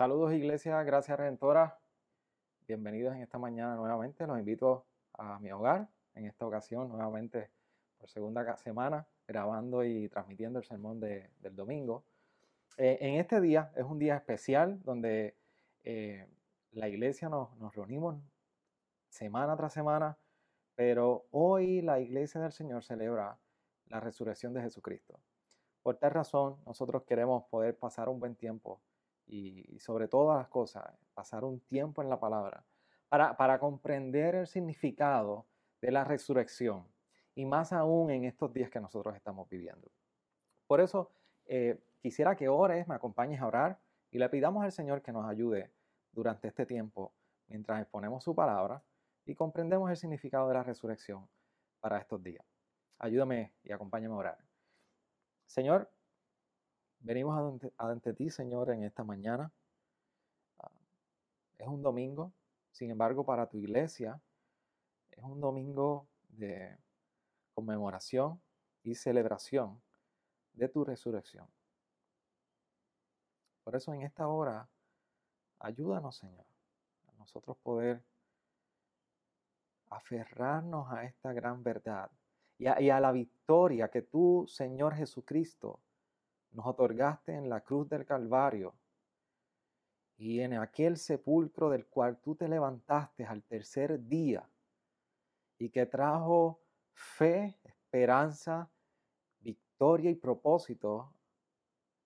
Saludos Iglesia, gracias Redentora. Bienvenidos en esta mañana nuevamente. Los invito a mi hogar, en esta ocasión nuevamente por segunda semana, grabando y transmitiendo el sermón del domingo. Eh, en este día es un día especial donde eh, la iglesia nos, nos reunimos semana tras semana, pero hoy la iglesia del Señor celebra la resurrección de Jesucristo. Por tal razón, nosotros queremos poder pasar un buen tiempo y, sobre todas las cosas, pasar un tiempo en la palabra para, para comprender el significado de la resurrección y más aún en estos días que nosotros estamos viviendo. Por eso, eh, quisiera que ores, me acompañes a orar y le pidamos al Señor que nos ayude durante este tiempo mientras exponemos su palabra y comprendemos el significado de la resurrección para estos días. Ayúdame y acompáñame a orar. Señor, venimos ante, ti, Señor, en esta mañana. Ah, es un domingo, sin embargo, para tu iglesia es un domingo de conmemoración y celebración de tu resurrección. Por eso en esta hora, ayúdanos, Señor, a nosotros poder aferrarnos a esta gran verdad y a, la victoria que tú, Señor Jesucristo, nos otorgaste en la cruz del Calvario y en aquel sepulcro del cual tú te levantaste al tercer día y que trajo fe, esperanza, victoria y propósito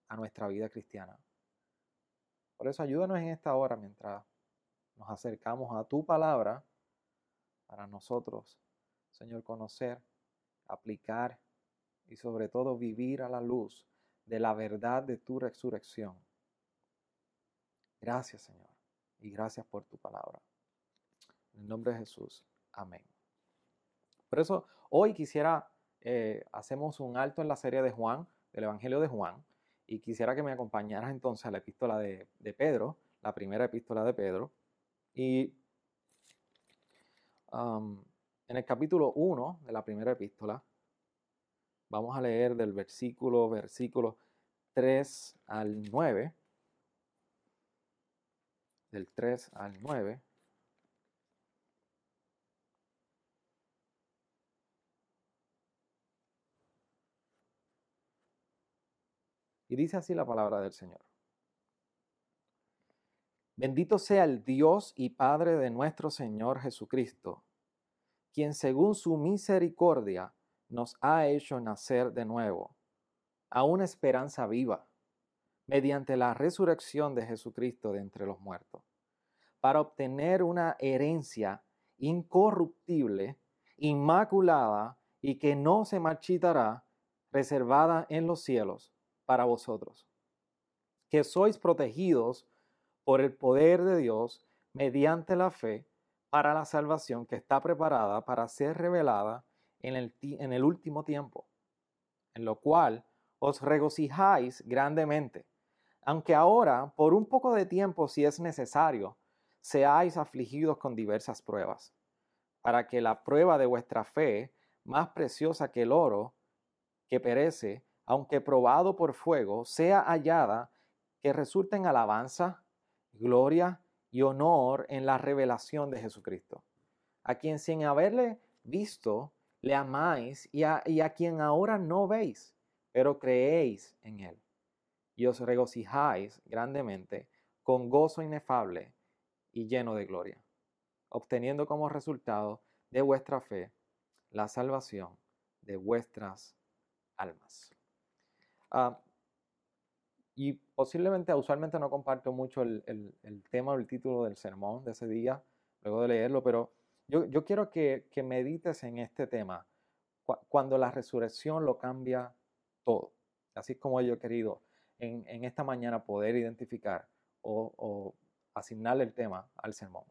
a nuestra vida cristiana. Por eso ayúdanos en esta hora mientras nos acercamos a tu palabra para nosotros, Señor, conocer aplicar y sobre todo vivir a la luz de la verdad de tu resurrección. Gracias Señor y gracias por tu palabra. En el nombre de Jesús. Amén. Por eso hoy quisiera, eh, hacemos un alto en la serie de Juan, del Evangelio de Juan, y quisiera que me acompañaras entonces a la epístola de, Pedro, la primera epístola de Pedro. Y en el capítulo 1 de la primera epístola, vamos a leer del versículo, versículo 3 al 9. Del 3 al 9. Y dice así la palabra del Señor. Bendito sea el Dios y Padre de nuestro Señor Jesucristo quien según su misericordia nos ha hecho nacer de nuevo a una esperanza viva mediante la resurrección de Jesucristo de entre los muertos, para obtener una herencia incorruptible, inmaculada y que no se marchitará, reservada en los cielos para vosotros, que sois protegidos por el poder de Dios mediante la fe para la salvación que está preparada para ser revelada en el, último tiempo, en lo cual os regocijáis grandemente, aunque ahora, por un poco de tiempo, si es necesario, seáis afligidos con diversas pruebas, para que la prueba de vuestra fe, más preciosa que el oro, que perece, aunque probado por fuego, sea hallada, que resulte en alabanza, gloria y honor en la revelación de Jesucristo, a quien sin haberle visto le amáis y a, quien ahora no veis, pero creéis en él. Y os regocijáis grandemente con gozo inefable y lleno de gloria, obteniendo como resultado de vuestra fe la salvación de vuestras almas. Ah, y posiblemente, usualmente no comparto mucho el, tema o el título del sermón de ese día, luego de leerlo, pero yo, quiero que, medites en este tema, cuando la resurrección lo cambia todo. Así como yo he querido en, esta mañana poder identificar o, o asignarle el tema al sermón.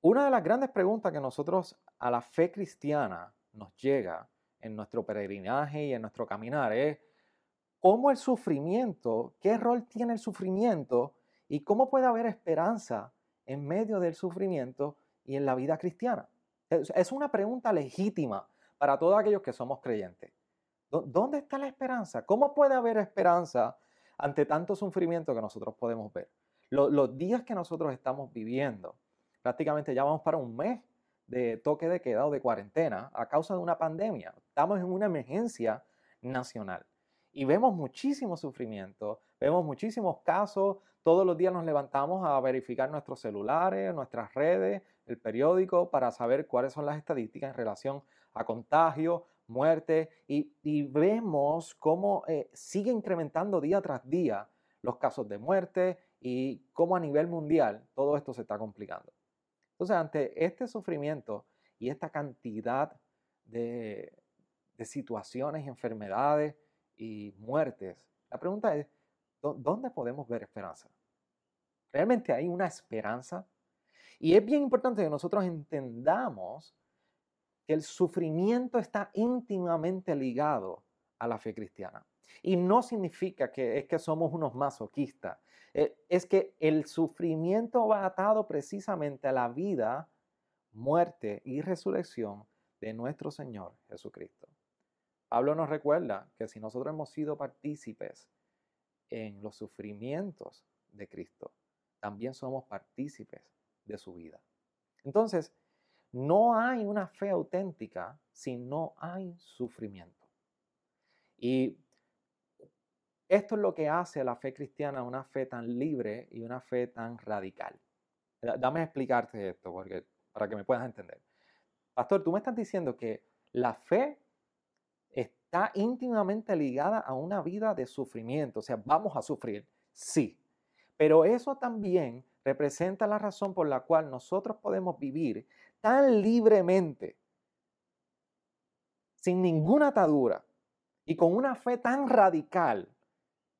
Una de las grandes preguntas que nosotros a la fe cristiana nos llega en nuestro peregrinaje y en nuestro caminar es, cómo el sufrimiento, qué rol tiene el sufrimiento y cómo puede haber esperanza en medio del sufrimiento y en la vida cristiana. Es una pregunta legítima para todos aquellos que somos creyentes. ¿Dónde está la esperanza? ¿Cómo puede haber esperanza ante tanto sufrimiento que nosotros podemos ver. los días que nosotros estamos viviendo, prácticamente ya vamos para un mes de toque de queda o de cuarentena a causa de una pandemia. Estamos en una emergencia nacional y vemos muchísimo sufrimiento, vemos muchísimos casos. Todos los días nos levantamos a verificar nuestros celulares, nuestras redes, el periódico para saber cuáles son las estadísticas en relación a contagio, muerte y, vemos cómo eh, sigue incrementando día tras día los casos de muerte y cómo a nivel mundial todo esto se está complicando. Entonces, ante este sufrimiento y esta cantidad de, situaciones, enfermedades y muertes, la pregunta es, ¿dónde podemos ver esperanza? ¿Realmente hay una esperanza? Y es bien importante que nosotros entendamos que el sufrimiento está íntimamente ligado a la fe cristiana. Y no significa que es que somos unos masoquistas. Eh, es que el sufrimiento va atado precisamente a la vida, muerte y resurrección de nuestro Señor Jesucristo. Pablo nos recuerda que si nosotros hemos sido partícipes en los sufrimientos de Cristo, también somos partícipes de su vida. Entonces, no hay una fe auténtica si no hay sufrimiento. Y esto es lo que hace a la fe cristiana una fe tan libre y una fe tan radical. Dame explicarte esto porque, para que me puedas entender. Pastor, tú me estás diciendo que la fe está íntimamente ligada a una vida de sufrimiento, o sea, vamos a sufrir, sí, pero eso también representa la razón por la cual nosotros podemos vivir tan libremente, sin ninguna atadura y con una fe tan radical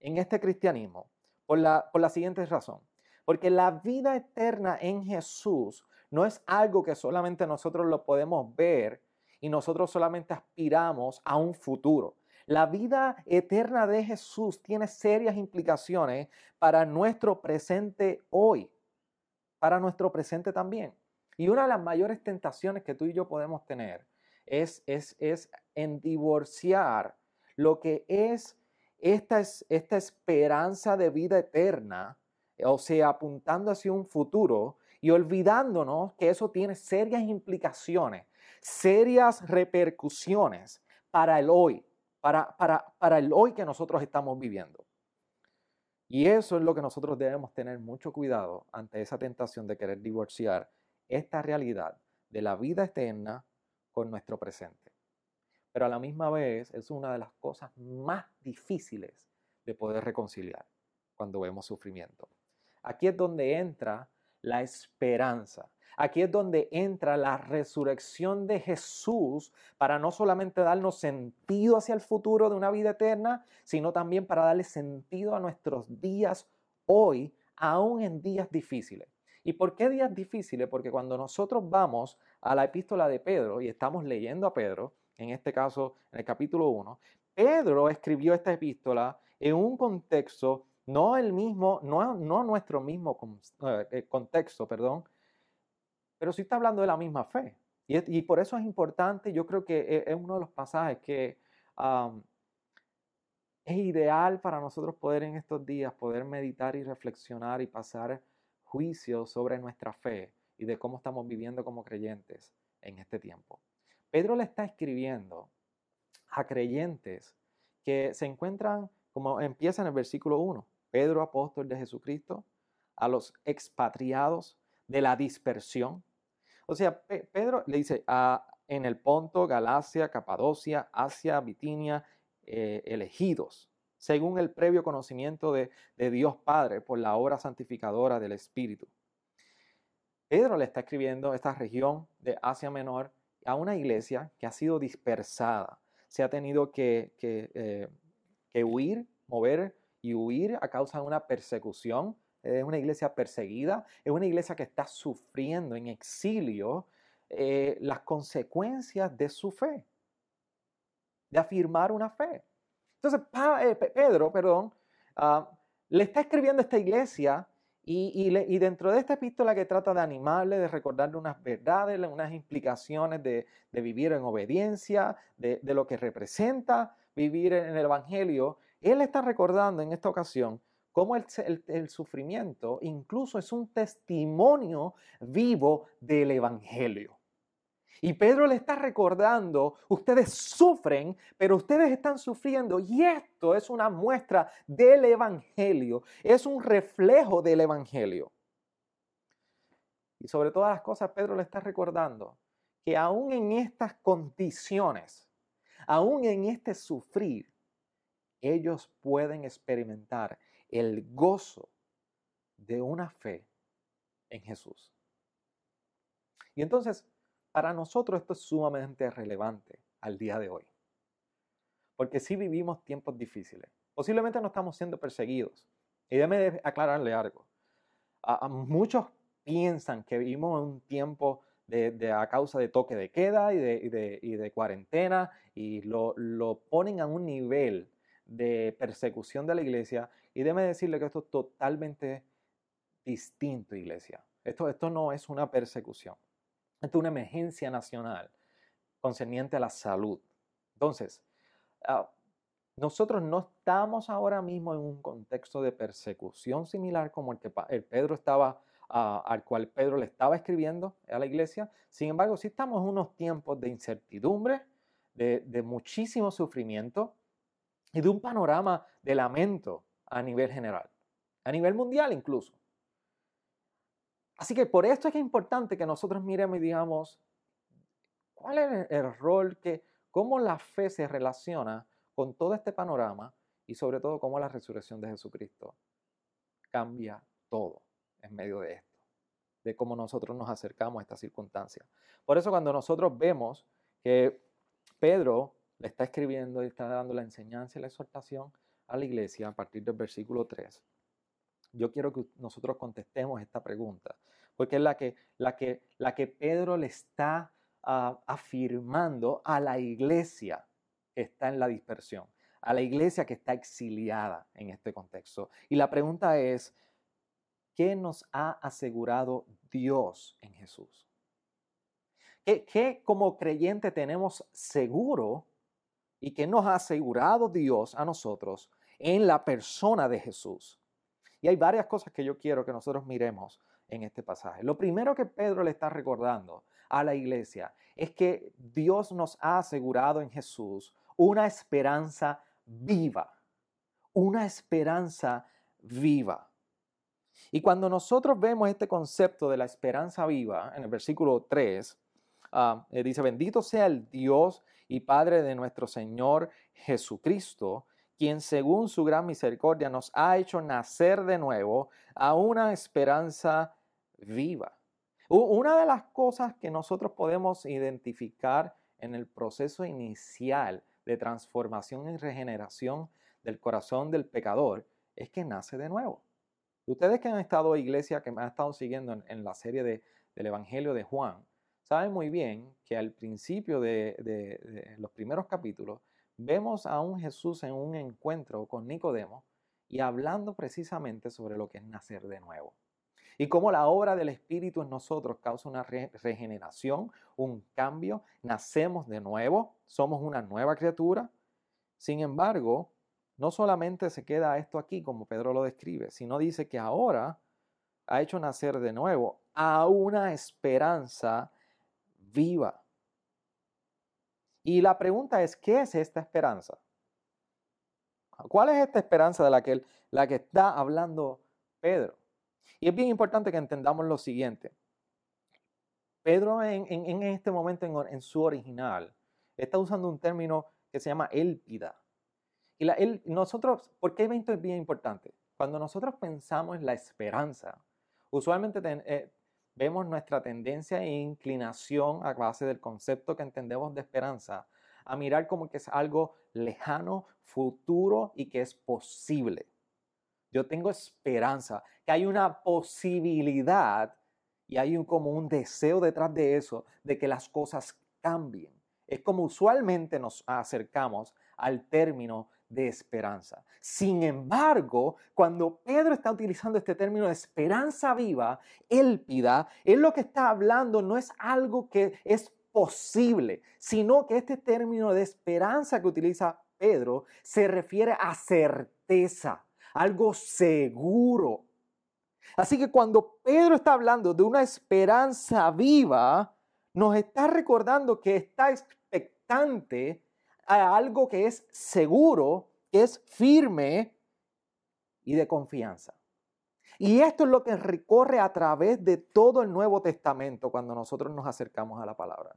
en este cristianismo, por la, por la siguiente razón. Porque la vida eterna en Jesús no es algo que solamente nosotros lo podemos ver y nosotros solamente aspiramos a un futuro. La vida eterna de Jesús tiene serias implicaciones para nuestro presente hoy, para nuestro presente también. Y una de las mayores tentaciones que tú y yo podemos tener es, es, es en divorciar lo que es esta, es esta esperanza de vida eterna, o sea, apuntando hacia un futuro y olvidándonos que eso tiene serias implicaciones, serias repercusiones para el hoy, para, para, para el hoy que nosotros estamos viviendo. Y eso es lo que nosotros debemos tener mucho cuidado ante esa tentación de querer divorciar esta realidad de la vida eterna con nuestro presente. Pero a la misma vez es una de las cosas más difíciles de poder reconciliar cuando vemos sufrimiento. Aquí es donde entra la esperanza. Aquí es donde entra la resurrección de Jesús para no solamente darnos sentido hacia el futuro de una vida eterna, sino también para darle sentido a nuestros días hoy, aún en días difíciles. ¿Y por qué días difíciles? Porque cuando nosotros vamos a la epístola de Pedro y estamos leyendo a Pedro, en este caso en el capítulo 1, Pedro escribió esta epístola en un contexto, no el mismo, no, no nuestro mismo eh, contexto, perdón, pero sí está hablando de la misma fe. Y, por eso es importante, yo creo que e, es, uno de los pasajes que es ideal para nosotros poder en estos días, poder meditar y reflexionar y pasar juicio sobre nuestra fe y de cómo estamos viviendo como creyentes en este tiempo. Pedro le está escribiendo a creyentes que se encuentran, como empieza en el versículo 1, Pedro, apóstol de Jesucristo, a los expatriados de la dispersión. O sea, Pedro le dice a, en el Ponto, Galacia, Capadocia, Asia, Bitinia, eh, elegidos según el previo conocimiento de, Dios Padre por la obra santificadora del Espíritu. Pedro le está escribiendo esta región de Asia Menor a una iglesia que ha sido dispersada, se ha tenido que, que, eh, huir, mover y huir a causa de una persecución. Es una iglesia perseguida, es una iglesia que está sufriendo en exilio eh, las consecuencias de su fe, de afirmar una fe. Entonces, eh, Pedro, perdón, ah, le está escribiendo esta iglesia y, dentro de esta epístola que trata de animarle, de recordarle unas verdades, unas implicaciones de, vivir en obediencia, de, lo que representa vivir en el Evangelio, él está recordando en esta ocasión cómo el, sufrimiento incluso es un testimonio vivo del Evangelio. Y Pedro le está recordando, ustedes sufren, pero ustedes están sufriendo y esto es una muestra del Evangelio, es un reflejo del Evangelio. Y sobre todas las cosas, Pedro le está recordando que aún en estas condiciones, aún en este sufrir, ellos pueden experimentar el gozo de una fe en Jesús. Y entonces, para nosotros esto es sumamente relevante al día de hoy. Porque si vivimos tiempos difíciles, posiblemente no estamos siendo perseguidos. Y déjeme aclararle algo. A, muchos piensan que vivimos un tiempo de, a causa de toque de queda y de, cuarentena y lo, lo, ponen a un nivel de persecución de la iglesia. Y déjeme decirle que esto es totalmente distinto, iglesia. Esto, no es una persecución. Esto es una emergencia nacional concerniente a la salud. Entonces, ah, nosotros no estamos ahora mismo en un contexto de persecución similar como el que el Pedro estaba, ah, al cual Pedro le estaba escribiendo a la iglesia. Sin embargo, sí estamos en unos tiempos de incertidumbre, de muchísimo sufrimiento y de un panorama de lamento a nivel general, a nivel mundial incluso. Así que por esto es que es importante que nosotros miremos y digamos, ¿cuál es el rol que, cómo la fe se relaciona con todo este panorama y sobre todo cómo la resurrección de Jesucristo cambia todo en medio de esto, de cómo nosotros nos acercamos a esta circunstancia. Por eso cuando nosotros vemos que Pedro le está escribiendo y está dando la enseñanza y la exhortación a la iglesia a partir del versículo 3, yo quiero que nosotros contestemos esta pregunta, porque es la que, la que, la que Pedro le está ah, afirmando a la iglesia que está en la dispersión, a la iglesia que está exiliada en este contexto. Y la pregunta es, ¿qué nos ha asegurado Dios en Jesús? ¿Qué, qué como creyente tenemos seguro y qué nos ha asegurado Dios a nosotros en la persona de Jesús? Y hay varias cosas que yo quiero que nosotros miremos en este pasaje. Lo primero que Pedro le está recordando a la iglesia es que Dios nos ha asegurado en Jesús una esperanza viva, una esperanza viva. Y cuando nosotros vemos este concepto de la esperanza viva, en el versículo 3, ah, eh, dice, bendito sea el Dios y Padre de nuestro Señor Jesucristo, quien según su gran misericordia nos ha hecho nacer de nuevo a una esperanza viva. Una de las cosas que nosotros podemos identificar en el proceso inicial de transformación y regeneración del corazón del pecador es que nace de nuevo. Ustedes que han estado iglesia, que me han estado siguiendo en, la serie del Evangelio de Juan, saben muy bien que al principio de los primeros capítulos vemos a un Jesús en un encuentro con Nicodemo y hablando precisamente sobre lo que es nacer de nuevo. Y cómo la obra del Espíritu en nosotros causa una regeneración, un cambio, nacemos de nuevo, somos una nueva criatura. Sin embargo, no solamente se queda esto aquí como Pedro lo describe, sino dice que ahora ha hecho nacer de nuevo a una esperanza viva. Y la pregunta es, ¿qué es esta esperanza? ¿Cuál es esta esperanza de la que, la que está hablando Pedro? Y es bien importante que entendamos lo siguiente. Pedro en, este momento en, su original está usando un término que se llama élpida. Y la, nosotros, ¿por qué esto es bien importante? Cuando nosotros pensamos en la esperanza, usualmente eh, vemos nuestra tendencia e inclinación a base del concepto que entendemos de esperanza a mirar como que es algo lejano, futuro y que es posible. Yo tengo esperanza, que hay una posibilidad y hay un, como un deseo detrás de eso, de que las cosas cambien. Es como usualmente nos acercamos al término de esperanza. Sin embargo, cuando Pedro está utilizando este término de esperanza viva, élpida, él lo que está hablando no es algo que es posible, sino que este término de esperanza que utiliza Pedro se refiere a certeza, algo seguro. Así que cuando Pedro está hablando de una esperanza viva, nos está recordando que está expectante a algo que es seguro, que es firme y de confianza. Y esto es lo que recorre a través de todo el Nuevo Testamento cuando nosotros nos acercamos a la palabra.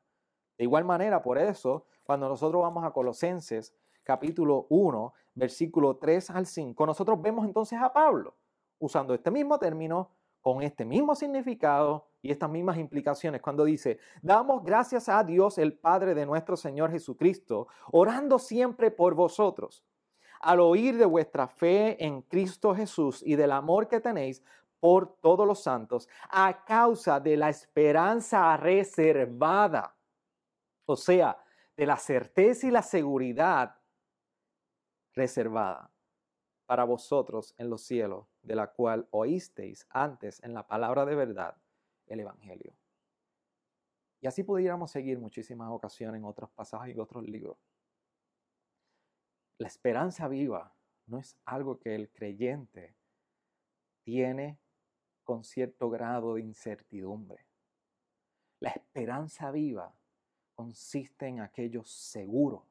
De igual manera, por eso, cuando nosotros vamos a Colosenses capítulo 1, versículo 3 al 5, nosotros vemos entonces a Pablo usando este mismo término, con este mismo significado y estas mismas implicaciones, cuando dice, damos gracias a Dios el Padre de nuestro Señor Jesucristo, orando siempre por vosotros. Al oír de vuestra fe en Cristo Jesús y del amor que tenéis por todos los santos, a causa de la esperanza reservada, o sea, de la certeza y la seguridad reservada para vosotros en los cielos, de la cual oísteis antes en la palabra de verdad el Evangelio. Y así pudiéramos seguir muchísimas ocasiones en otros pasajes y otros libros. La esperanza viva no es algo que el creyente tiene con cierto grado de incertidumbre. La esperanza viva consiste en aquello seguro,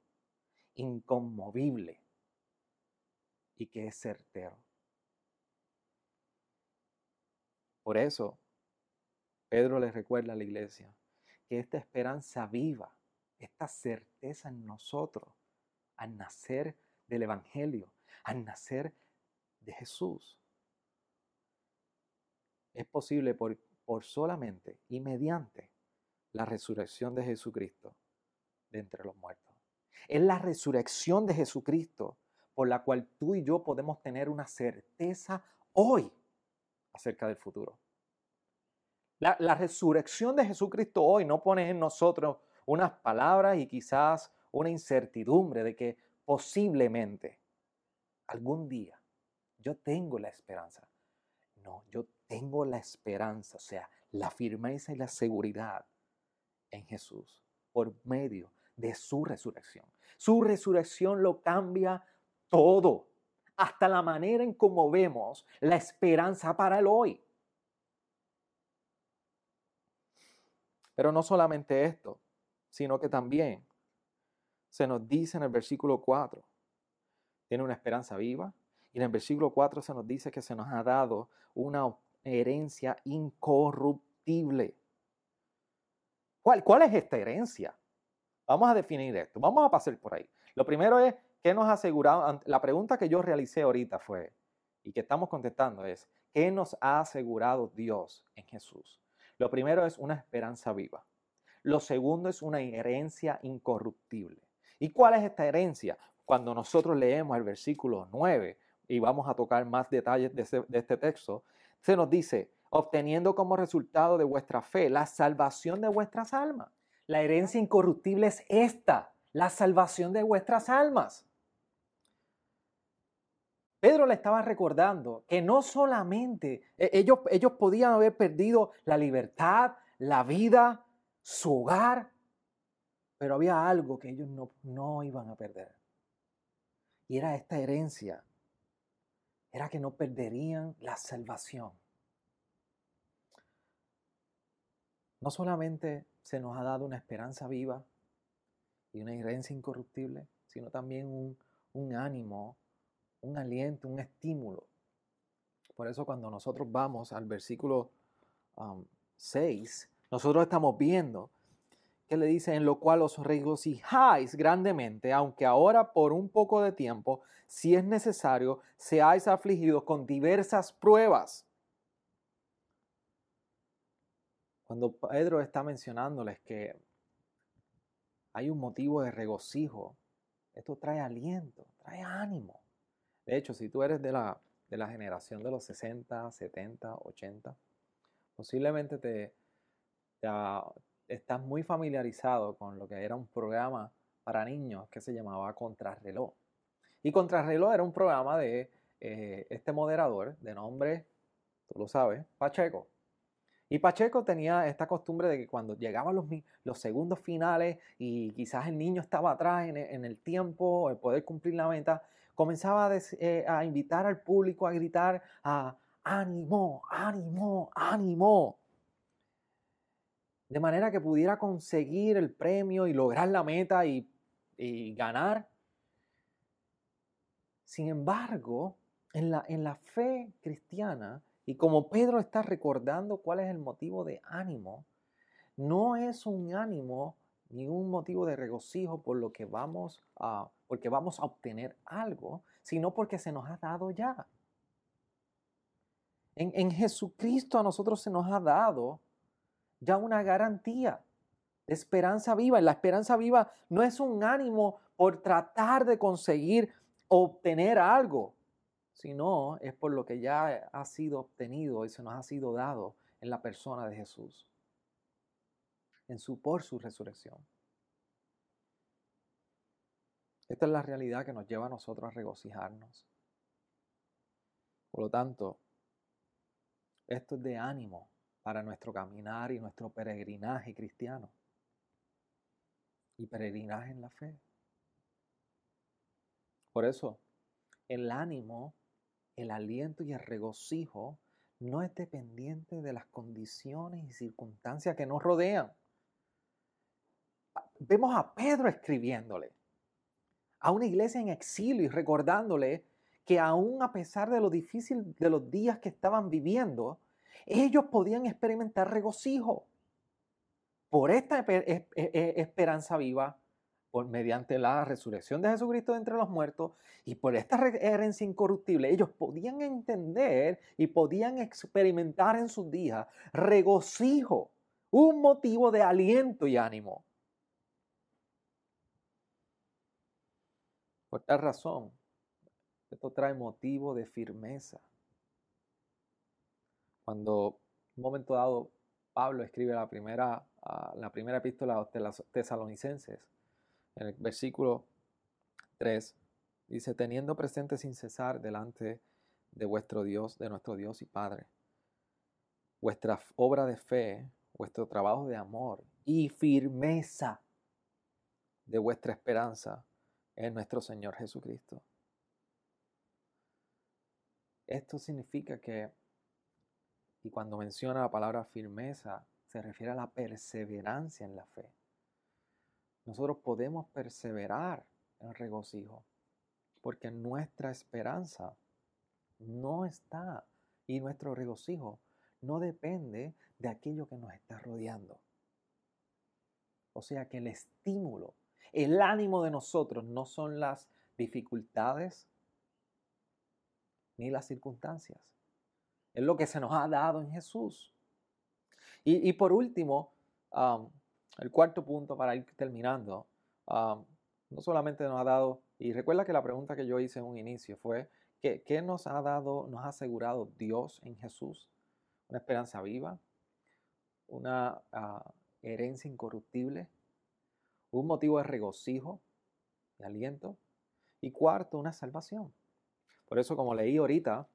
inconmovible y que es certero. Por eso, Pedro le recuerda a la iglesia que esta esperanza viva, esta certeza en nosotros, al nacer del Evangelio, al nacer de Jesús. Es posible por, por solamente y mediante la resurrección de Jesucristo de entre los muertos. Es la resurrección de Jesucristo por la cual tú y yo podemos tener una certeza hoy acerca del futuro. La, resurrección de Jesucristo hoy no pone en nosotros unas palabras y quizás una incertidumbre de que posiblemente algún día yo tengo la esperanza. No, yo tengo la esperanza, o sea, la firmeza y la seguridad en Jesús por medio de su resurrección. Su resurrección lo cambia todo, hasta la manera en cómo vemos la esperanza para el hoy. Pero no solamente esto, sino que también se nos dice en el versículo 4, tiene una esperanza viva. Y en el versículo 4 se nos dice que se nos ha dado una herencia incorruptible. ¿Cuál, ¿Cuál es esta herencia? Vamos a definir esto. Vamos a pasar por ahí. Lo primero es, ¿qué nos ha asegurado? La pregunta que yo realicé ahorita fue, y que estamos contestando es, ¿qué nos ha asegurado Dios en Jesús? Lo primero es una esperanza viva. Lo segundo es una herencia incorruptible. ¿Y cuál es esta herencia? Cuando nosotros leemos el versículo 9 y vamos a tocar más detalles de, de este texto, se nos dice, obteniendo como resultado de vuestra fe la salvación de vuestras almas. La herencia incorruptible es esta, la salvación de vuestras almas. Pedro le estaba recordando que no solamente e, ellos, ellos podían haber perdido la libertad, la vida, su hogar, pero había algo que ellos no, no iban a perder. Y era esta herencia. Era que no perderían la salvación. No solamente se nos ha dado una esperanza viva y una herencia incorruptible, sino también un, un ánimo, un aliento, un estímulo. Por eso cuando nosotros vamos al versículo 6, um, nosotros estamos viendo que le dice, en lo cual os regocijáis grandemente, aunque ahora por un poco de tiempo, si es necesario, seáis afligidos con diversas pruebas. Cuando Pedro está mencionándoles que hay un motivo de regocijo, esto trae aliento, trae ánimo. De hecho, si tú eres de la, de la generación de los 60, 70, 80, posiblemente te, estás muy familiarizado con lo que era un programa para niños que se llamaba Contrarreloj. Y Contrarreloj era un programa de eh, este moderador de nombre, tú lo sabes, Pacheco. Y Pacheco tenía esta costumbre de que cuando llegaban los, los segundos finales y quizás el niño estaba atrás en, el tiempo, el poder cumplir la meta, comenzaba a, eh, a invitar al público a gritar a ánimo, ánimo, ánimo. De manera que pudiera conseguir el premio y lograr la meta y, y ganar. Sin embargo, en la, en la fe cristiana, y como Pedro está recordando cuál es el motivo de ánimo, no es un ánimo ni un motivo de regocijo por lo que vamos a, porque vamos a obtener algo, sino porque se nos ha dado ya. En, en Jesucristo a nosotros se nos ha dado ya una garantía de esperanza viva. Y la esperanza viva no es un ánimo por tratar de conseguir obtener algo, sino es por lo que ya ha sido obtenido y se nos ha sido dado en la persona de Jesús, en su por su resurrección. Esta es la realidad que nos lleva a nosotros a regocijarnos. Por lo tanto, esto es de ánimo para nuestro caminar y nuestro peregrinaje cristiano y peregrinaje en la fe. Por eso, el ánimo el aliento y el regocijo no es dependiente de las condiciones y circunstancias que nos rodean. Vemos a Pedro escribiéndole a una iglesia en exilio y recordándole que aún a pesar de lo difícil de los días que estaban viviendo, ellos podían experimentar regocijo. Por esta esperanza viva mediante la resurrección de Jesucristo de entre los muertos y por esta herencia incorruptible, ellos podían entender y podían experimentar en sus días regocijo, un motivo de aliento y ánimo. Por tal razón, esto trae motivo de firmeza. Cuando un momento dado Pablo escribe la primera, la primera epístola de los tesalonicenses, en el versículo 3, dice, teniendo presente sin cesar delante de vuestro Dios, de nuestro Dios y Padre, vuestra obra de fe, vuestro trabajo de amor y firmeza de vuestra esperanza en nuestro Señor Jesucristo. Esto significa que, y cuando menciona la palabra firmeza, se refiere a la perseverancia en la fe nosotros podemos perseverar en regocijo, porque nuestra esperanza no está y nuestro regocijo no depende de aquello que nos está rodeando. O sea que el estímulo, el ánimo de nosotros no son las dificultades ni las circunstancias. Es lo que se nos ha dado en Jesús. Y, por último, el cuarto punto para ir terminando, no solamente nos ha dado, y recuerda que la pregunta que yo hice en un inicio fue, ¿qué, ¿qué, nos ha dado, nos ha asegurado Dios en Jesús? Una esperanza viva, una ah, herencia incorruptible, un motivo de regocijo, de aliento, y cuarto, una salvación. Por eso, como leí ahorita,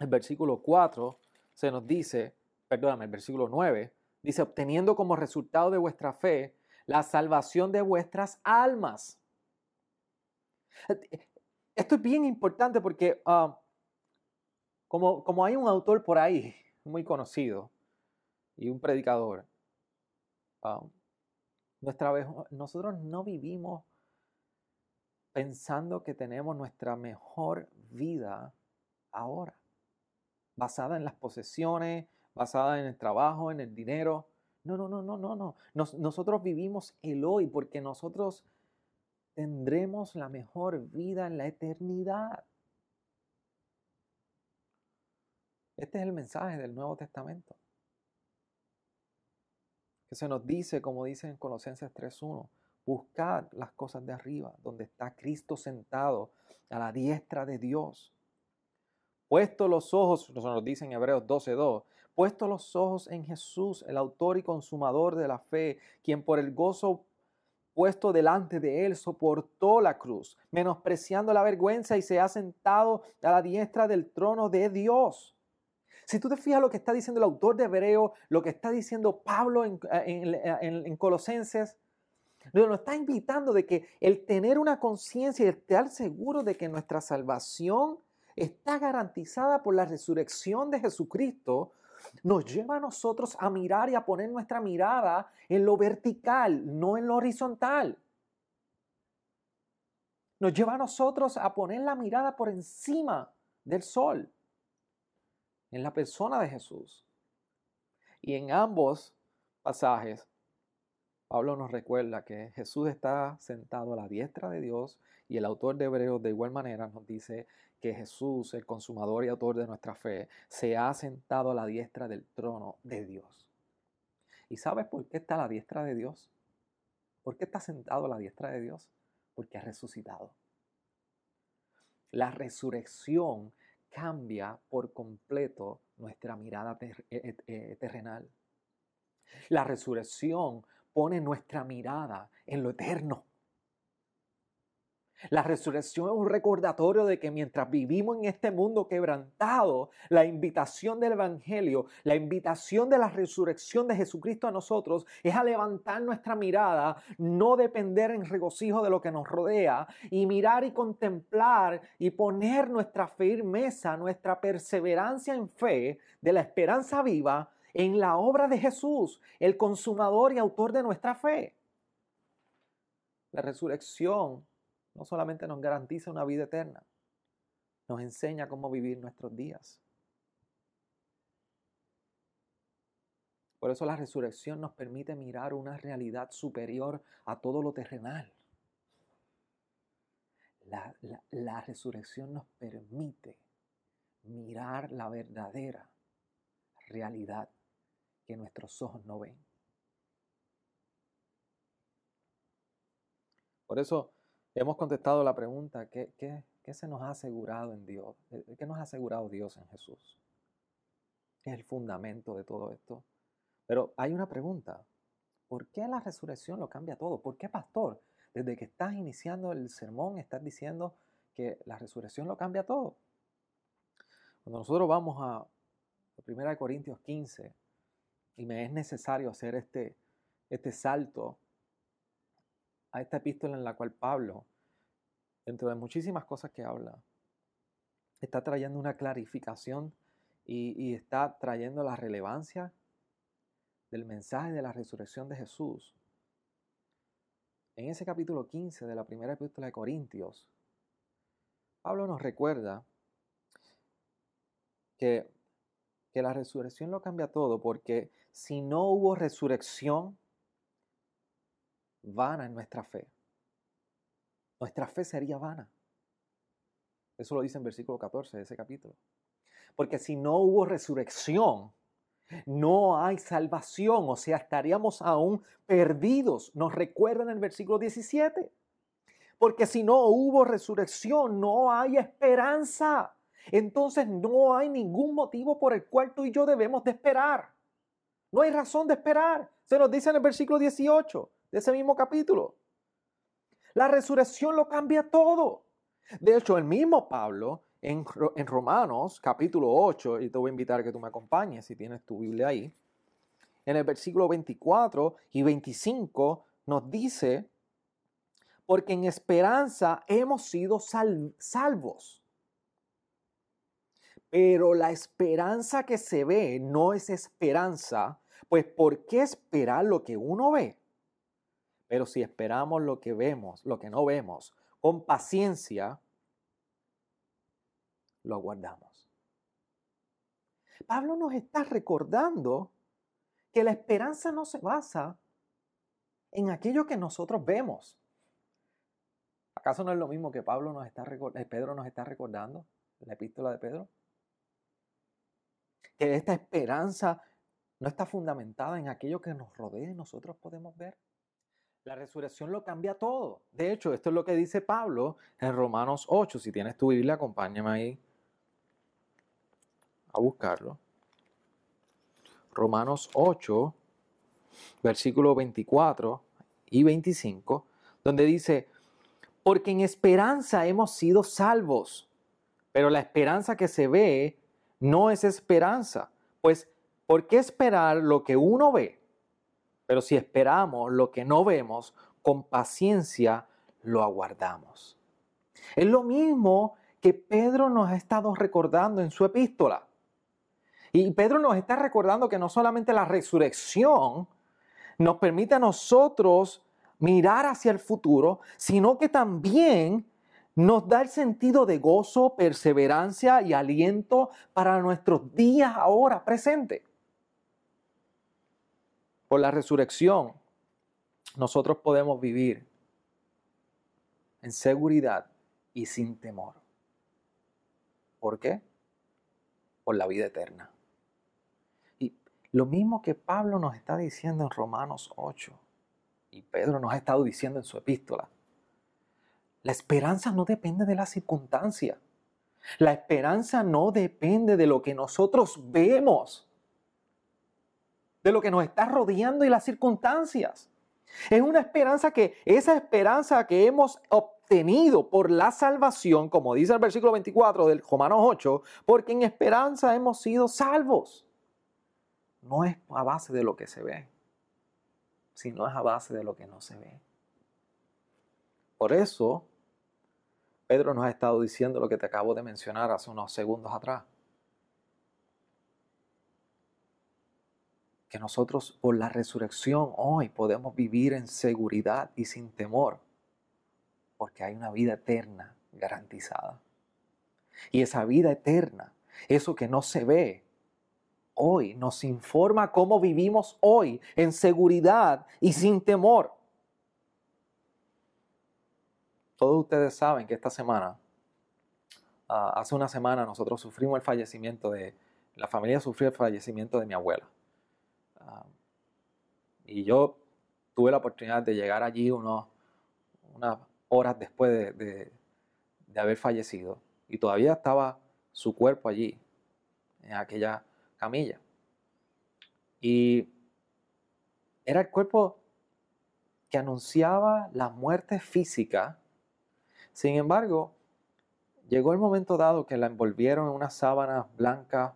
el versículo 4 se nos dice, perdóname, el versículo 9, Dice, obteniendo como resultado de vuestra fe la salvación de vuestras almas. Esto es bien importante porque ah, como, como hay un autor por ahí muy conocido y un predicador, ah, nuestra nosotros no vivimos pensando que tenemos nuestra mejor vida ahora, basada en las posesiones, basada en el trabajo, en el dinero. No, no, no, no, no, no. nosotros vivimos el hoy porque nosotros tendremos la mejor vida en la eternidad. Este es el mensaje del Nuevo Testamento. Que se nos dice, como dice en Colosenses 3.1, buscad las cosas de arriba, donde está Cristo sentado a la diestra de Dios. Puesto los ojos, nos dice en Hebreos 12.2, puesto los ojos en Jesús, el autor y consumador de la fe, quien por el gozo puesto delante de él soportó la cruz, menospreciando la vergüenza y se ha sentado a la diestra del trono de Dios. Si tú te fijas lo que está diciendo el autor de Hebreo, lo que está diciendo Pablo en, en Colosenses, nos está invitando de que el tener una conciencia y estar seguro de que nuestra salvación está garantizada por la resurrección de Jesucristo, nos lleva a nosotros a mirar y a poner nuestra mirada en lo vertical, no en lo horizontal. Nos lleva a nosotros a poner la mirada por encima del sol, en la persona de Jesús. Y en ambos pasajes Pablo nos recuerda que Jesús está sentado a la diestra de Dios y el autor de Hebreos de igual manera nos dice que Jesús, el consumador y autor de nuestra fe, se ha sentado a la diestra del trono de Dios. ¿Y sabes por qué está a la diestra de Dios? ¿Por qué está sentado a la diestra de Dios? Porque ha resucitado. La resurrección cambia por completo nuestra mirada eh, eh, eh, terrenal. La resurrección pone nuestra mirada en lo eterno. La resurrección es un recordatorio de que mientras vivimos en este mundo quebrantado, la invitación del Evangelio, la invitación de la resurrección de Jesucristo a nosotros es a levantar nuestra mirada, no depender en regocijo de lo que nos rodea y mirar y contemplar y poner nuestra firmeza, nuestra perseverancia en fe de la esperanza viva en la obra de Jesús, el consumador y autor de nuestra fe. La resurrección no solamente nos garantiza una vida eterna, nos enseña cómo vivir nuestros días. Por eso la resurrección nos permite mirar una realidad superior a todo lo terrenal. La, resurrección nos permite mirar la verdadera realidad que nuestros ojos no ven. Por eso hemos contestado la pregunta, ¿qué, se nos ha asegurado en Dios? ¿Qué nos ha asegurado Dios en Jesús? es el fundamento de todo esto? Pero hay una pregunta, ¿por qué la resurrección lo cambia todo? ¿Por qué, pastor? Desde que estás iniciando el sermón, estás diciendo que la resurrección lo cambia todo. Cuando nosotros vamos a 1 Corintios 15, y me es necesario hacer este, este salto a esta epístola en la cual Pablo, dentro de muchísimas cosas que habla, está trayendo una clarificación y, y está trayendo la relevancia del mensaje de la resurrección de Jesús. En ese capítulo 15 de la primera epístola de Corintios, Pablo nos recuerda que que la resurrección lo cambia todo, porque si no hubo resurrección, vana es nuestra fe. Nuestra fe sería vana. Eso lo dice en versículo 14 de ese capítulo. Porque si no hubo resurrección, no hay salvación, o sea, estaríamos aún perdidos. Nos recuerda en el versículo 17. Porque si no hubo resurrección, no hay esperanza entonces no hay ningún motivo por el cual tú y yo debemos de esperar. No hay razón de esperar. Se nos dice en el versículo 18 de ese mismo capítulo. La resurrección lo cambia todo. De hecho, el mismo Pablo en, en, Romanos capítulo 8, y te voy a invitar a que tú me acompañes si tienes tu Biblia ahí, en el versículo 24 y 25 nos dice, porque en esperanza hemos sido salvos. Pero la esperanza que se ve no es esperanza, pues ¿por qué esperar lo que uno ve? Pero si esperamos lo que vemos, lo que no vemos, con paciencia, lo aguardamos. Pablo nos está recordando que la esperanza no se basa en aquello que nosotros vemos. ¿Acaso no es lo mismo que Pablo nos está eh, Pedro nos está recordando la epístola de Pedro? que esta esperanza no está fundamentada en aquello que nos rodea y nosotros podemos ver. La resurrección lo cambia todo. De hecho, esto es lo que dice Pablo en Romanos 8. Si tienes tu Biblia, acompáñame ahí a buscarlo. Romanos 8, versículo 24 y 25, donde dice, porque en esperanza hemos sido salvos, pero la esperanza que se ve no es esperanza. Pues, ¿por qué esperar lo que uno ve? Pero si esperamos lo que no vemos, con paciencia lo aguardamos. Es lo mismo que Pedro nos ha estado recordando en su epístola. Y Pedro nos está recordando que no solamente la resurrección nos permite a nosotros mirar hacia el futuro, sino que también nos da el sentido de gozo, perseverancia y aliento para nuestros días ahora presentes. Por la resurrección, nosotros podemos vivir en seguridad y sin temor. ¿Por qué? Por la vida eterna. Y lo mismo que Pablo nos está diciendo en Romanos 8 y Pedro nos ha estado diciendo en su epístola. La esperanza no depende de la circunstancia. La esperanza no depende de lo que nosotros vemos de lo que nos está rodeando y las circunstancias. Es una esperanza que, esa esperanza que hemos obtenido por la salvación, como dice el versículo 24 del Romanos 8, porque en esperanza hemos sido salvos. No es a base de lo que se ve, sino es a base de lo que no se ve. Por eso, Pedro nos ha estado diciendo lo que te acabo de mencionar hace unos segundos atrás. Que nosotros por la resurrección hoy podemos vivir en seguridad y sin temor, porque hay una vida eterna garantizada. Y esa vida eterna, eso que no se ve, hoy nos informa cómo vivimos hoy en seguridad y sin temor. Todos ustedes saben que esta semana, ah, hace una semana nosotros sufrimos el fallecimiento de, la familia sufrió el fallecimiento de mi abuela. Ah, y yo tuve la oportunidad de llegar allí unos, unas horas después de, haber fallecido y todavía estaba su cuerpo allí, en aquella camilla. Y era el cuerpo que anunciaba la muerte física. Sin embargo, llegó el momento dado que la envolvieron en unas sábanas blancas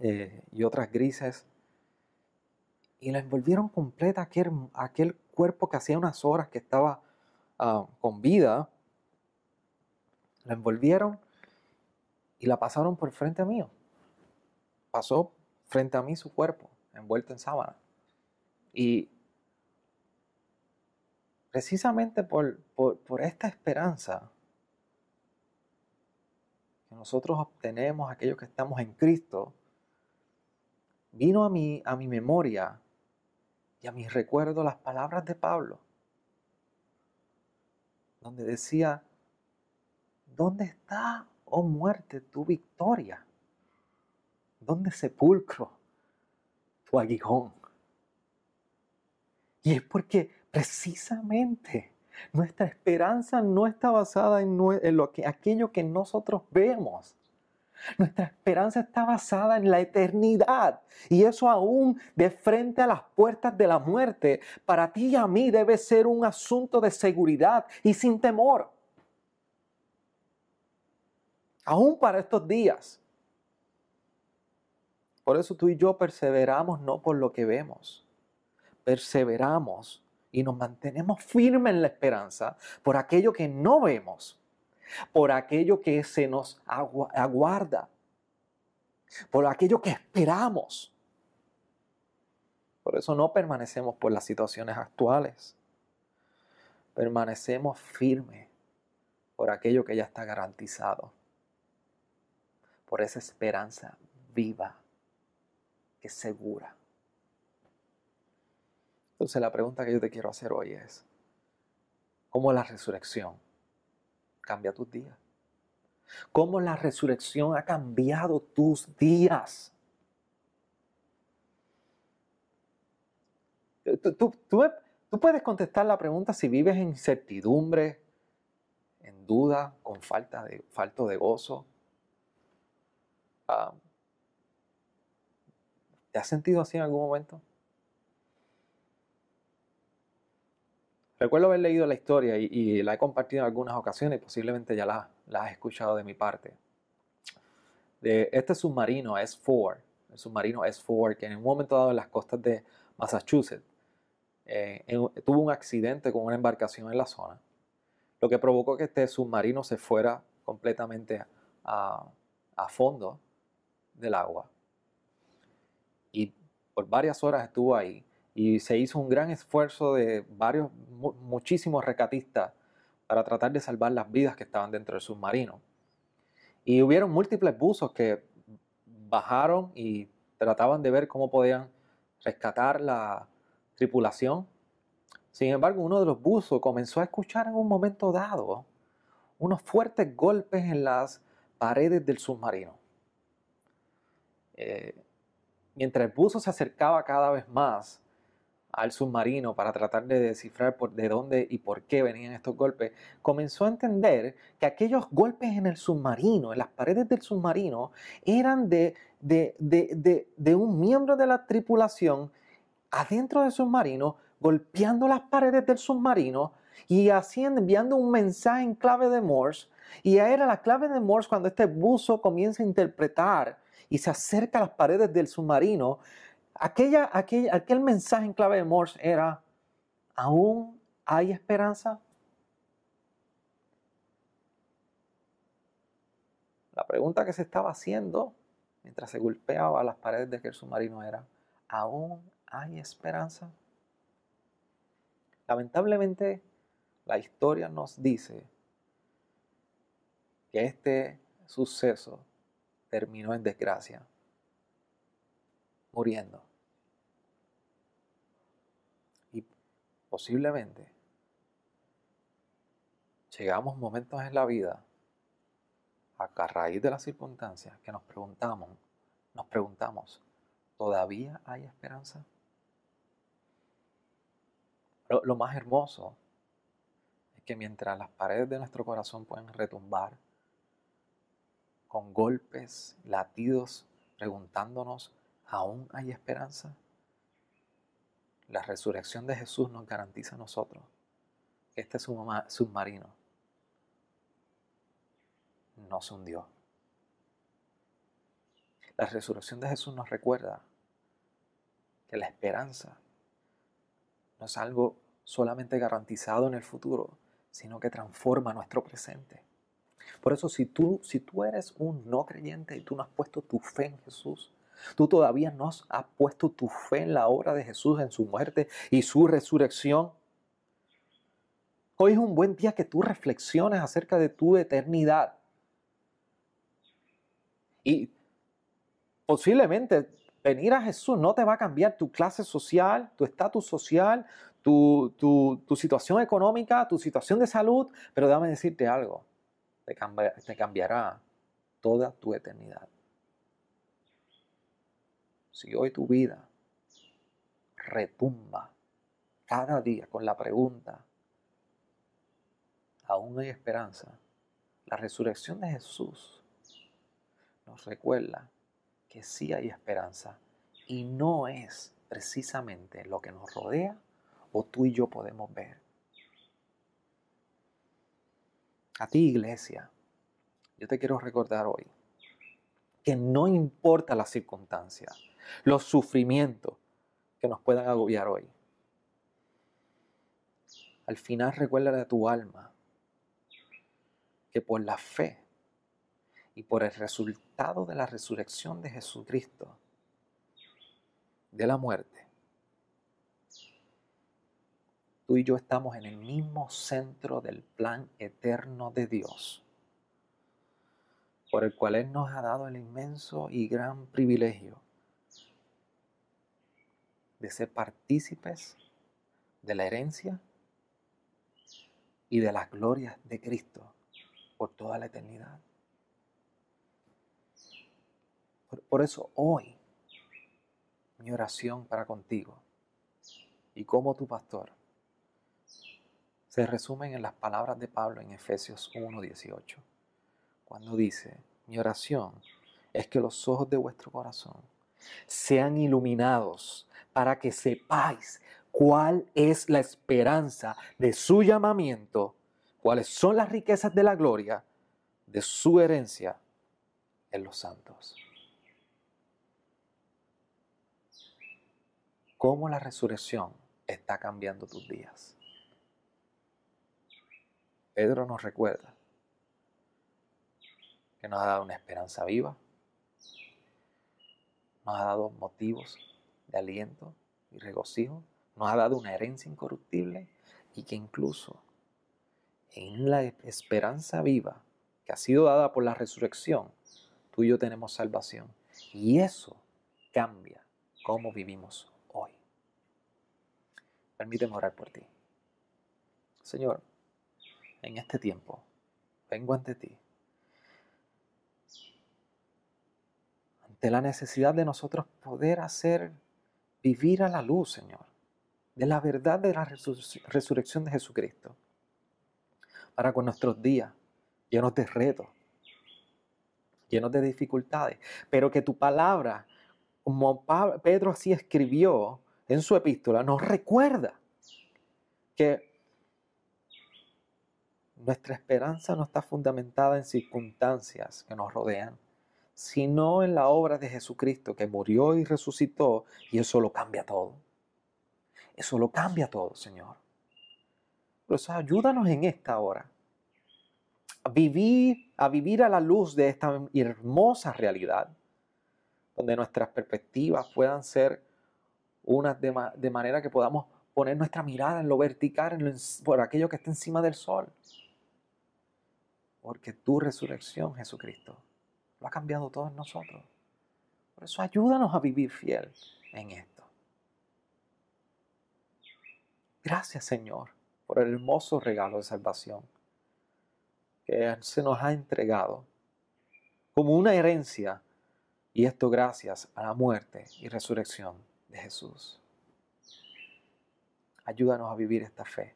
eh, y otras grises y la envolvieron completa aquel, aquel cuerpo que hacía unas horas que estaba ah, con vida. La envolvieron y la pasaron por frente mío. Pasó frente a mí su cuerpo, envuelto en sábana. Y precisamente por, por esta esperanza que nosotros obtenemos, aquellos que estamos en Cristo, vino a mí, a mi memoria y a mi recuerdo las palabras de Pablo, donde decía, ¿dónde está, oh muerte, tu victoria? ¿Dónde sepulcro tu aguijón? Y es porque precisamente nuestra esperanza no está basada en, lo que, aquello que nosotros vemos, nuestra esperanza está basada en la eternidad y eso aún de frente a las puertas de la muerte, para ti y a mí debe ser un asunto de seguridad y sin temor. Aún para estos días. Por eso tú y yo perseveramos no por lo que vemos, perseveramos y nos mantenemos firmes en la esperanza por aquello que no vemos por aquello que se nos aguarda, por aquello que esperamos. Por eso no permanecemos por las situaciones actuales. Permanecemos firmes por aquello que ya está garantizado. Por esa esperanza viva, que es segura. Entonces la pregunta que yo te quiero hacer hoy es, ¿cómo la resurrección cambia tus días. Cómo la resurrección ha cambiado tus días. Tú, puedes contestar la pregunta si vives en incertidumbre, en duda, con falta de, falto de gozo. Ah, ¿Te has sentido así en algún momento? Recuerdo haber leído la historia y, la he compartido en algunas ocasiones, posiblemente ya la, has escuchado de mi parte, de este submarino S4, el submarino S4, que en un momento dado en las costas de Massachusetts eh, tuvo un accidente con una embarcación en la zona, lo que provocó que este submarino se fuera completamente a fondo del agua. Y por varias horas estuvo ahí y se hizo un gran esfuerzo de varios, muchísimos recatistas para tratar de salvar las vidas que estaban dentro del submarino. Y hubieron múltiples buzos que bajaron y trataban de ver cómo podían rescatar la tripulación. Sin embargo, uno de los buzos comenzó a escuchar en un momento dado unos fuertes golpes en las paredes del submarino. Eh, mientras el buzo se acercaba cada vez más al submarino para tratar de descifrar por, de dónde y por qué venían estos golpes, comenzó a entender que aquellos golpes en el submarino, en las paredes del submarino, eran de, de, de, de un miembro de la tripulación adentro del submarino, golpeando las paredes del submarino y haciendo, enviando un mensaje en clave de Morse. Y era la clave de Morse cuando este buzo comienza a interpretar y se acerca a las paredes del submarino, aquella, aquel, aquel mensaje en clave de Morse era, ¿aún hay esperanza? La pregunta que se estaba haciendo mientras se golpeaba las paredes de aquel submarino era, ¿aún hay esperanza? Lamentablemente, la historia nos dice que este suceso terminó en desgracia, muriendo. Y posiblemente llegamos momentos en la vida a raíz de las circunstancias que nos preguntamos, nos preguntamos, ¿todavía hay esperanza? lo más hermoso es que mientras las paredes de nuestro corazón pueden retumbar con golpes, latidos, preguntándonos, ¿aún hay esperanza? La resurrección de Jesús nos garantiza a nosotros este submarino no se hundió. La resurrección de Jesús nos recuerda que la esperanza no es algo solamente garantizado en el futuro, sino que transforma nuestro presente. Por eso si tú, si tú eres un no creyente y tú no has puesto tu fe en Jesús, tú todavía no has puesto tu fe en la obra de Jesús, en su muerte y su resurrección, hoy es un buen día que tú reflexiones acerca de tu eternidad. Y posiblemente venir a Jesús no te va a cambiar tu clase social, tu estatus social, tu, tu situación económica, tu situación de salud, pero déjame decirte algo te, cambiará toda tu eternidad. Si hoy tu vida retumba cada día con la pregunta, ¿aún hay esperanza? La resurrección de Jesús nos recuerda que sí hay esperanza y no es precisamente lo que nos rodea o tú y yo podemos ver. A ti, iglesia, yo te quiero recordar hoy que no importa las circunstancias, los sufrimientos que nos puedan agobiar hoy. Al final recuerda a tu alma que por la fe y por el resultado de la resurrección de Jesucristo, de la muerte, tú y yo estamos en el mismo centro del plan eterno de Dios, por el cual Él nos ha dado el inmenso y gran privilegio de ser partícipes de la herencia y de las glorias de Cristo por toda la eternidad. Por, por eso hoy mi oración para contigo y como tu pastor se resumen en las palabras de Pablo en Efesios 1:18, cuando dice, mi oración es que los ojos de vuestro corazón sean iluminados para que sepáis cuál es la esperanza de su llamamiento, cuáles son las riquezas de la gloria de su herencia en los santos. Cómo la resurrección está cambiando tus días. Pedro nos recuerda que nos ha dado una esperanza viva, nos ha dado motivos de aliento y regocijo, nos ha dado una herencia incorruptible y que incluso en la esperanza viva que ha sido dada por la resurrección, tú y yo tenemos salvación. Y eso cambia cómo vivimos hoy. Permíteme orar por ti. Señor, en este tiempo, vengo ante ti. Ante la necesidad de nosotros poder hacer vivir a la luz, Señor, de la verdad de la resurrección de Jesucristo, para con nuestros días llenos de retos, llenos de dificultades, pero que tu palabra, como Pedro así escribió en su epístola, nos recuerda que nuestra esperanza no está fundamentada en circunstancias que nos rodean, sino en la obra de Jesucristo que murió y resucitó y eso lo cambia todo. Eso lo cambia todo, Señor. Por eso ayúdanos en esta hora a vivir, a vivir a la luz de esta hermosa realidad, donde nuestras perspectivas puedan ser unas de, manera que podamos poner nuestra mirada en lo vertical, en por aquello que está encima del sol. Porque tu resurrección, Jesucristo, ha cambiado todo en nosotros. Por eso ayúdanos a vivir fiel en esto. Gracias Señor por el hermoso regalo de salvación que se nos ha entregado como una herencia y esto gracias a la muerte y resurrección de Jesús. Ayúdanos a vivir esta fe.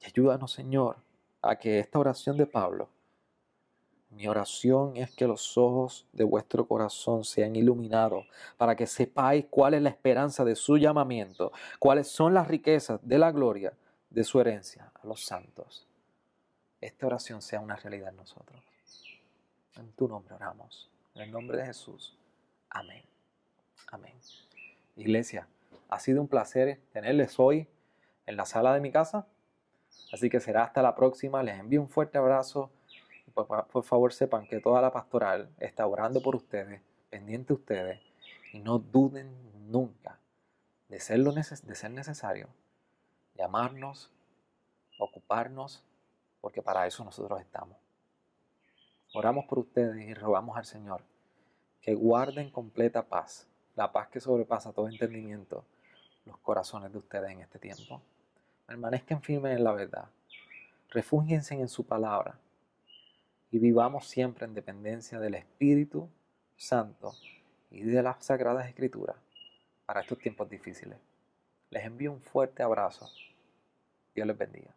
Y ayúdanos, Señor, a que esta oración de Pablo, mi oración es que los ojos de vuestro corazón sean iluminados para que sepáis cuál es la esperanza de su llamamiento, cuáles son las riquezas de la gloria de su herencia a los santos. Esta oración sea una realidad en nosotros. En tu nombre oramos. En el nombre de Jesús. Amén. Amén. Iglesia, ha sido un placer tenerles hoy en la sala de mi casa. Así que será hasta la próxima. Les envío un fuerte abrazo. Por, favor, sepan que toda la pastoral está orando por ustedes, pendiente de ustedes. Y no duden nunca de ser, lo de ser necesario. Llamarnos, ocuparnos, porque para eso nosotros estamos. Oramos por ustedes y rogamos al Señor que guarden completa paz, la paz que sobrepasa todo entendimiento, los corazones de ustedes en este tiempo. Permanezcan firmes en la verdad. Refúgiense en su palabra. Y vivamos siempre en dependencia del Espíritu Santo y de las Sagradas Escrituras para estos tiempos difíciles. Les envío un fuerte abrazo. Dios les bendiga.